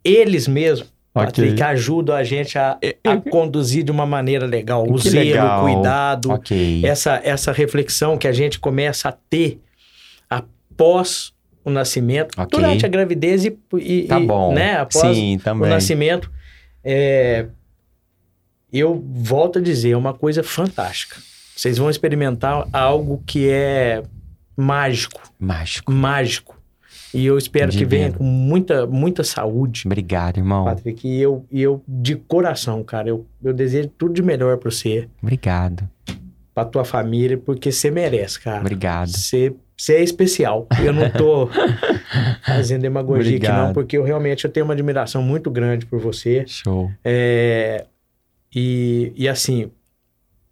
Speaker 2: eles mesmos. Patrick, ajudam a gente a, a conduzir de uma maneira legal. O
Speaker 3: Que
Speaker 2: zelo,
Speaker 3: legal.
Speaker 2: o cuidado,
Speaker 3: Ok.
Speaker 2: essa, essa reflexão que a gente começa a ter após o nascimento,
Speaker 3: Ok.
Speaker 2: durante a gravidez e, e-
Speaker 3: Tá
Speaker 2: e,
Speaker 3: bom.
Speaker 2: né, após
Speaker 3: Sim,
Speaker 2: o nascimento. É, eu volto a dizer, é uma coisa fantástica. Vocês vão experimentar algo que é mágico,
Speaker 3: Mágico.
Speaker 2: mágico. E eu espero que venha
Speaker 3: Divino.
Speaker 2: com muita, muita saúde,
Speaker 3: Obrigado, irmão.
Speaker 2: Patrick. E eu, e eu, de coração, cara, eu, eu desejo tudo de melhor pra você,
Speaker 3: Obrigado.
Speaker 2: pra tua família, porque você merece, cara.
Speaker 3: Obrigado.
Speaker 2: Você, você é especial. Eu não tô fazendo demagogia aqui, não,
Speaker 3: Obrigado.
Speaker 2: porque eu realmente eu tenho uma admiração muito grande por você.
Speaker 3: Show.
Speaker 2: É, e, e assim,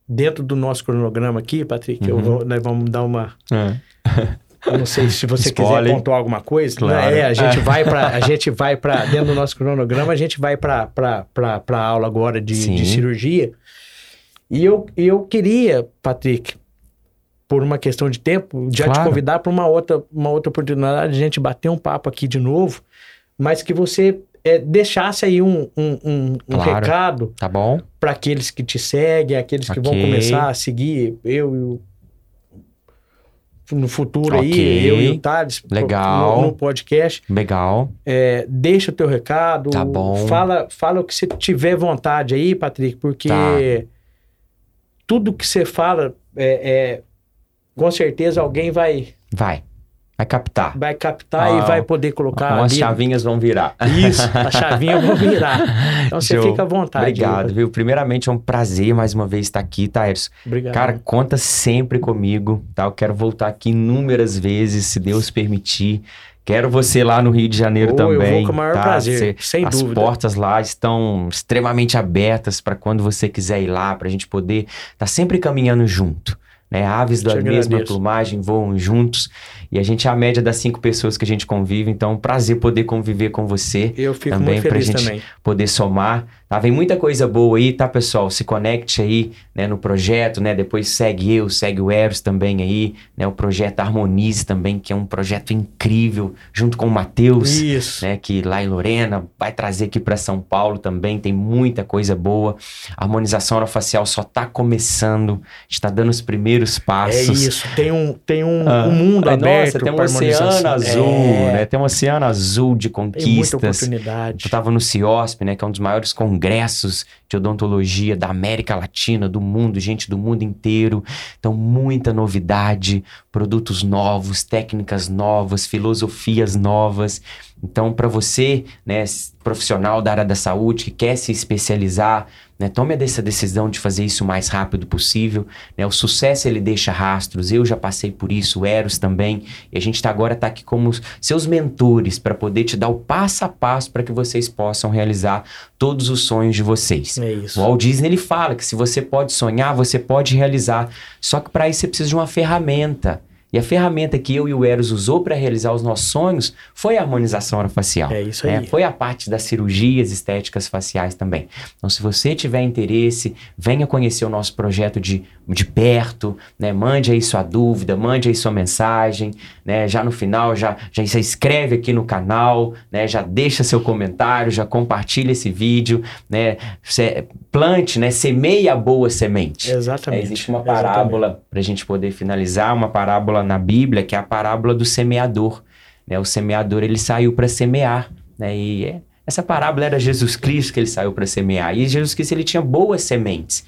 Speaker 2: dentro do nosso cronograma aqui, Patrick, eu
Speaker 3: Uhum.
Speaker 2: vou- nós vamos dar uma. Eu não sei se você quiser
Speaker 3: Spoiler.
Speaker 2: pontuar alguma coisa.
Speaker 3: Claro.
Speaker 2: É, a gente vai para a gente vai para dentro do nosso cronograma, a gente vai para para aula agora de, de cirurgia. E eu, eu queria, Patrick, por uma questão de tempo, já te
Speaker 3: Claro.
Speaker 2: convidar para uma outra, uma outra oportunidade de a gente bater um papo aqui de novo, mas que você é, deixasse aí um, um, um, um
Speaker 3: Claro.
Speaker 2: recado
Speaker 3: Tá bom?
Speaker 2: para aqueles que te seguem, aqueles que vão
Speaker 3: Ok.
Speaker 2: começar a seguir eu e o no futuro
Speaker 3: Ok.
Speaker 2: aí, eu e o Thales,
Speaker 3: Legal.
Speaker 2: No, no podcast.
Speaker 3: Legal.
Speaker 2: É, deixa o teu recado.
Speaker 3: Tá bom.
Speaker 2: Fala, fala o que você tiver vontade aí, Patrick, porque
Speaker 3: Tá.
Speaker 2: tudo que você fala, é, é, com certeza alguém vai,
Speaker 3: Vai. Vai captar.
Speaker 2: vai captar
Speaker 3: Ah,
Speaker 2: e vai poder colocar
Speaker 3: Umas
Speaker 2: ali.
Speaker 3: chavinhas vão virar.
Speaker 2: Isso, a chavinha vai virar. Então você
Speaker 3: Show.
Speaker 2: fica à vontade.
Speaker 3: Obrigado, viu? Primeiramente, é um prazer mais uma vez estar aqui, tá, Erson?
Speaker 2: Obrigado.
Speaker 3: Cara, conta sempre comigo, tá? Eu quero voltar aqui inúmeras vezes, se Deus permitir. Quero você lá no Rio de Janeiro
Speaker 2: Ô,
Speaker 3: também.
Speaker 2: Eu vou com o maior
Speaker 3: tá?
Speaker 2: prazer,
Speaker 3: Cê-
Speaker 2: sem
Speaker 3: as
Speaker 2: dúvida.
Speaker 3: portas lá estão extremamente abertas para quando você quiser ir lá, para a gente poder estar sempre caminhando junto. Né? Aves da mesma
Speaker 2: agradeço.
Speaker 3: plumagem voam juntos e a gente é a média das cinco pessoas que a gente convive, então é um prazer poder conviver com você
Speaker 2: Eu fico
Speaker 3: também
Speaker 2: muito
Speaker 3: pra
Speaker 2: feliz
Speaker 3: gente
Speaker 2: também.
Speaker 3: poder somar. Tá? Vem muita coisa boa aí, tá, pessoal? Se conecte aí né, no projeto, né? Depois segue eu, segue o Eros também aí, né? O projeto Harmonize também, que é um projeto incrível, junto com o Matheus,
Speaker 2: Isso.
Speaker 3: né? Que lá em Lorena vai trazer aqui para São Paulo também, tem muita coisa boa. A harmonização orofacial só tá começando, está dando os primeiros
Speaker 2: É
Speaker 3: passos.
Speaker 2: isso. Tem um, tem um,
Speaker 3: Ah,
Speaker 2: um mundo
Speaker 3: Ai,
Speaker 2: aberto.
Speaker 3: Nossa, tem um oceano
Speaker 2: harmonização.
Speaker 3: azul,
Speaker 2: É,
Speaker 3: né? Tem um oceano azul de
Speaker 2: Tem muita
Speaker 3: conquistas.
Speaker 2: oportunidade.
Speaker 3: Eu estava no CIOSP, né, que é um dos maiores congressos de odontologia da América Latina, do mundo, gente do mundo inteiro. Então, muita novidade, produtos novos, técnicas novas, filosofias novas. Então, para você, né, profissional da área da saúde que quer se especializar, né, tome essa decisão de fazer isso o mais rápido possível. Né? O sucesso ele deixa rastros. Eu já passei por isso, o Eros também. E a gente tá agora tá aqui como seus mentores para poder te dar o passo a passo para que vocês possam realizar todos os sonhos de vocês.
Speaker 2: É
Speaker 3: O
Speaker 2: isso.
Speaker 3: Walt Disney ele fala que se você pode sonhar, você pode realizar. Só que para isso você precisa de uma ferramenta. E a ferramenta que eu e o Eros usou para realizar os nossos sonhos foi a harmonização orofacial.
Speaker 2: É isso
Speaker 3: né?
Speaker 2: aí.
Speaker 3: Foi a parte das cirurgias estéticas faciais também. Então, se você tiver interesse, venha conhecer o nosso projeto de, de perto, né? Mande aí sua dúvida, mande aí sua mensagem, né? Já no final, já, já se inscreve aqui no canal, né? Já deixa seu comentário, já compartilha esse vídeo, né? Cê- plante, né? Semeie a boa semente. É,
Speaker 2: Exatamente.
Speaker 3: existe uma parábola para a gente poder finalizar, uma parábola na Bíblia que é a parábola do semeador. Né? O semeador ele saiu para semear, né? E é- essa parábola era Jesus Cristo que ele saiu para semear. E Jesus Cristo ele tinha boas sementes.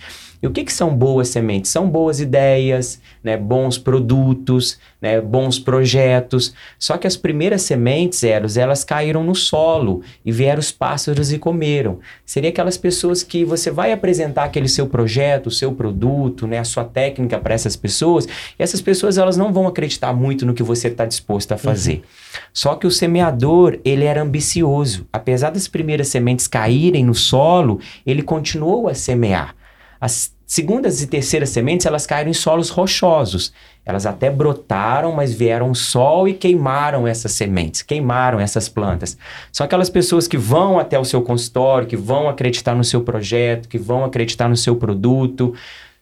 Speaker 3: E o que, que são boas sementes? São boas ideias, né? bons produtos, né? bons projetos. Só que as primeiras sementes, Eros, elas caíram no solo e vieram os pássaros e comeram. Seria aquelas pessoas que você vai apresentar aquele seu projeto, o seu produto, né? a sua técnica para essas pessoas, e essas pessoas elas não vão acreditar muito no que você está disposto a fazer. Só que o semeador, ele era ambicioso. Apesar das primeiras sementes caírem no solo, ele continuou a semear. As segundas e terceiras sementes, elas caíram em solos rochosos. Elas até brotaram, mas vieram sol e queimaram essas sementes, queimaram essas plantas. São aquelas pessoas que vão até o seu consultório, que vão acreditar no seu projeto, que vão acreditar no seu produto.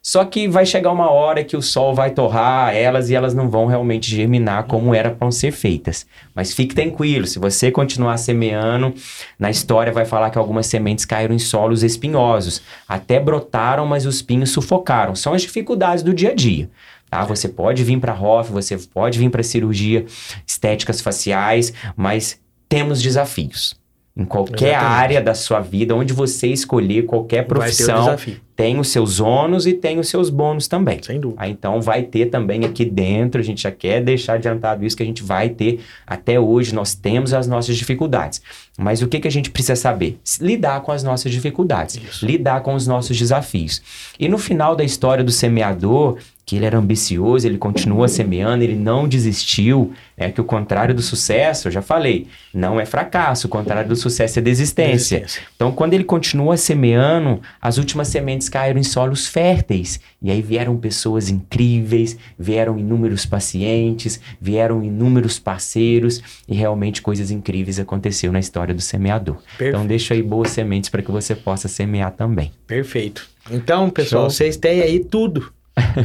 Speaker 3: Só que vai chegar uma hora que o sol vai torrar elas e elas não vão realmente germinar como era para ser feitas. Mas fique tranquilo, se você continuar semeando, na história vai falar que algumas sementes caíram em solos espinhosos. Até brotaram, mas os pinhos sufocaram. São as dificuldades do dia a dia. Tá? Você pode vir para ROF, você pode vir para cirurgia estéticas faciais, mas temos desafios. Em qualquer
Speaker 2: Exatamente.
Speaker 3: área da sua vida, onde você escolher qualquer profissão,
Speaker 2: desafio,
Speaker 3: tem os seus ônus e tem os seus bônus também.
Speaker 2: sem dúvida.
Speaker 3: Aí, então vai ter também aqui dentro, a gente já quer deixar adiantado isso que a gente vai ter até hoje, nós temos as nossas dificuldades. Mas o que, que a gente precisa saber? Lidar com as nossas dificuldades,
Speaker 2: Isso.
Speaker 3: lidar com os nossos desafios. E no final da história do semeador, que ele era ambicioso, ele continua semeando, ele não desistiu, é que o contrário do sucesso, eu já falei, não é fracasso, o contrário do sucesso é desistência.
Speaker 2: Resistência.
Speaker 3: Então, quando ele continua semeando, as últimas sementes caíram em solos férteis. E aí vieram pessoas incríveis, vieram inúmeros pacientes, vieram inúmeros parceiros e realmente coisas incríveis aconteceram na história do semeador.
Speaker 2: Perfeito.
Speaker 3: Então, deixa aí boas sementes para que você possa semear também.
Speaker 2: Perfeito. Então, pessoal,
Speaker 3: Show.
Speaker 2: vocês têm aí tudo.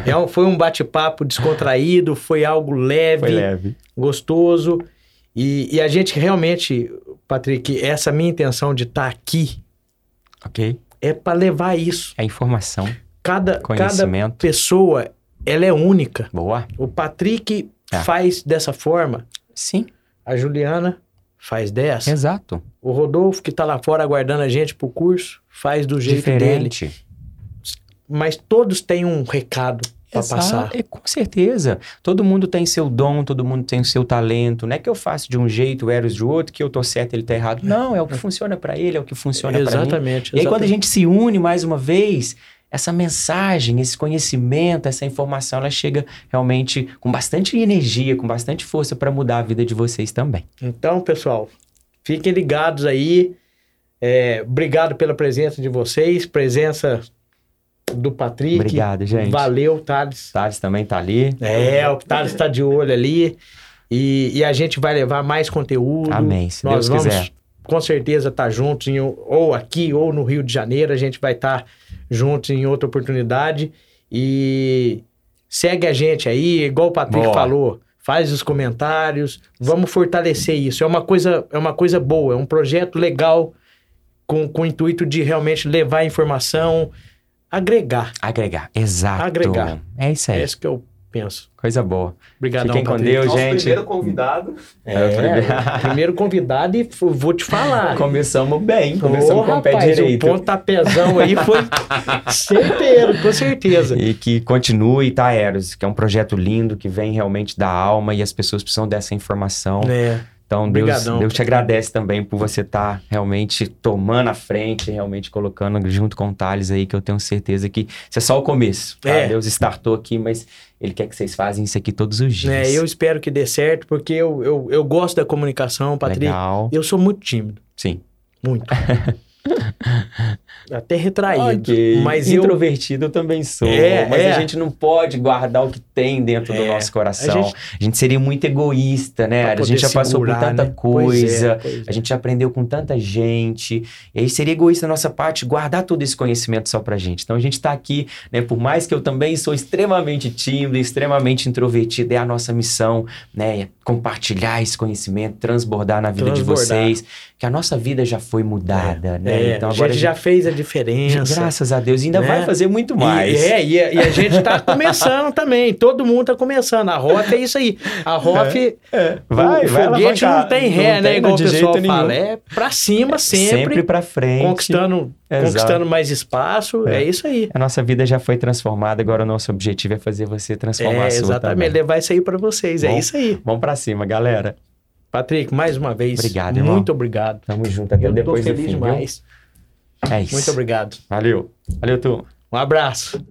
Speaker 2: É um- foi um bate-papo descontraído, foi algo leve,
Speaker 3: leve.
Speaker 2: gostoso. E, e a gente realmente, Patrick, essa minha intenção de estar aqui
Speaker 3: Ok?
Speaker 2: é para levar isso.
Speaker 3: É informação,
Speaker 2: Cada, cada pessoa, ela é única.
Speaker 3: Boa?
Speaker 2: O Patrick
Speaker 3: É.
Speaker 2: faz dessa forma,
Speaker 3: Sim,
Speaker 2: a Juliana faz dessa.
Speaker 3: exato.
Speaker 2: O Rodolfo, que tá lá fora aguardando a gente pro curso, faz do jeito dele. Mas todos têm um recado para passar.
Speaker 3: é, com certeza. Todo mundo tem seu dom, todo mundo tem o seu talento. Não é que eu faço de um jeito, o Eros de outro, que eu tô certo, ele tá errado. Não, é o que funciona para ele, é o que funciona para mim.
Speaker 2: Exatamente.
Speaker 3: E aí, quando a gente se une mais uma vez, essa mensagem, esse conhecimento, essa informação, ela chega realmente com bastante energia, com bastante força para mudar a vida de vocês também.
Speaker 2: Então, pessoal, fiquem ligados aí. É, obrigado pela presença de vocês, presença do Patrick.
Speaker 3: Obrigado, gente.
Speaker 2: Valeu, Thales.
Speaker 3: Thales também tá ali.
Speaker 2: É, o Thales está de olho ali. E, e a gente vai levar mais conteúdo.
Speaker 3: Amém, se
Speaker 2: Nós
Speaker 3: Deus
Speaker 2: vamos,
Speaker 3: quiser.
Speaker 2: com certeza, estar juntos, em, ou aqui, ou no Rio de Janeiro. A gente vai estar juntos em outra oportunidade. E segue a gente aí, igual o Patrick
Speaker 3: Boa.
Speaker 2: falou. Faz os comentários, vamos fortalecer isso. É uma coisa, é uma coisa boa, é um projeto legal com, com o intuito de realmente levar informação, agregar.
Speaker 3: Agregar. Exato.
Speaker 2: Agregar.
Speaker 3: É isso aí.
Speaker 2: É isso que eu penso.
Speaker 3: Coisa boa.
Speaker 2: Obrigadão,
Speaker 3: Fiquem com. Deus,
Speaker 4: Nosso
Speaker 3: gente.
Speaker 4: primeiro convidado.
Speaker 2: É, primeiro convidado e vou te falar.
Speaker 3: Começamos bem, começamos com o pé
Speaker 2: rapaz,
Speaker 3: direito.
Speaker 2: O pontapézão aí foi certeiro, com certeza.
Speaker 3: E que continue, tá, Eros? Que é um projeto lindo, que vem realmente da alma e as pessoas precisam dessa informação.
Speaker 2: É,
Speaker 3: Então, Deus,
Speaker 2: Obrigadão.
Speaker 3: Deus te agradece também por você estar realmente tomando a frente, realmente colocando junto com o Thales aí, que eu tenho certeza que isso é só o começo. Tá?
Speaker 2: É.
Speaker 3: Deus startou aqui, mas Ele quer que vocês façam isso aqui todos os dias.
Speaker 2: né, eu espero que dê certo, porque eu, eu, eu gosto da comunicação, Patrick.
Speaker 3: Legal.
Speaker 2: Eu sou muito tímido,
Speaker 3: Sim.
Speaker 2: muito. Até retraído.
Speaker 3: Ok.
Speaker 2: Mas eu,
Speaker 3: Introvertido eu também sou.
Speaker 2: É,
Speaker 3: mas
Speaker 2: é.
Speaker 3: a gente não pode guardar o que tem dentro do
Speaker 2: É,
Speaker 3: nosso coração.
Speaker 2: a
Speaker 3: A
Speaker 2: gente-
Speaker 3: gente, seria muito egoísta, né? A gente já passou por
Speaker 2: segurar,
Speaker 3: tanta
Speaker 2: né? Pois é,
Speaker 3: coisa.
Speaker 2: pois
Speaker 3: A
Speaker 2: é.
Speaker 3: gente já aprendeu com tanta gente. E aí seria egoísta da nossa parte guardar todo esse conhecimento só pra gente. Então a gente tá aqui, né? Por mais que eu também sou extremamente tímido, extremamente introvertido, é a nossa missão, né? é Compartilhar esse conhecimento, transbordar na vida de
Speaker 2: Transbordar.
Speaker 3: vocês. Que a nossa vida já foi mudada, né? Então
Speaker 2: a
Speaker 3: agora
Speaker 2: gente já fez a diferença.
Speaker 3: Graças a Deus, ainda
Speaker 2: né?
Speaker 3: vai fazer muito
Speaker 2: E-
Speaker 3: mais.
Speaker 2: é, e, a- e a gente tá começando também. Todo mundo tá começando. A ROF é isso aí. A ROF,
Speaker 3: Vai,
Speaker 2: o
Speaker 3: vai
Speaker 2: foguete não tem
Speaker 3: Não
Speaker 2: ré, né?
Speaker 3: tem,
Speaker 2: Igual o pessoal fala.
Speaker 3: nenhum.
Speaker 2: É pra cima sempre,
Speaker 3: Sempre pra frente.
Speaker 2: conquistando,
Speaker 3: Exato.
Speaker 2: conquistando mais espaço. É.
Speaker 3: É.
Speaker 2: isso aí.
Speaker 3: A nossa vida já foi transformada, agora o nosso objetivo é fazer você transformar
Speaker 2: É,
Speaker 3: a sua
Speaker 2: exatamente.
Speaker 3: também.
Speaker 2: Levar isso aí pra vocês. É
Speaker 3: Bom.
Speaker 2: isso aí.
Speaker 3: Vamos pra cima, galera.
Speaker 2: Patrick, mais uma vez.
Speaker 3: Obrigado, irmão.
Speaker 2: Muito obrigado.
Speaker 3: Tamo junto até
Speaker 2: Eu tô
Speaker 3: depois do
Speaker 2: feliz
Speaker 3: fim, viu? É isso.
Speaker 2: Muito obrigado.
Speaker 3: Valeu. Valeu, turma.
Speaker 2: Um abraço.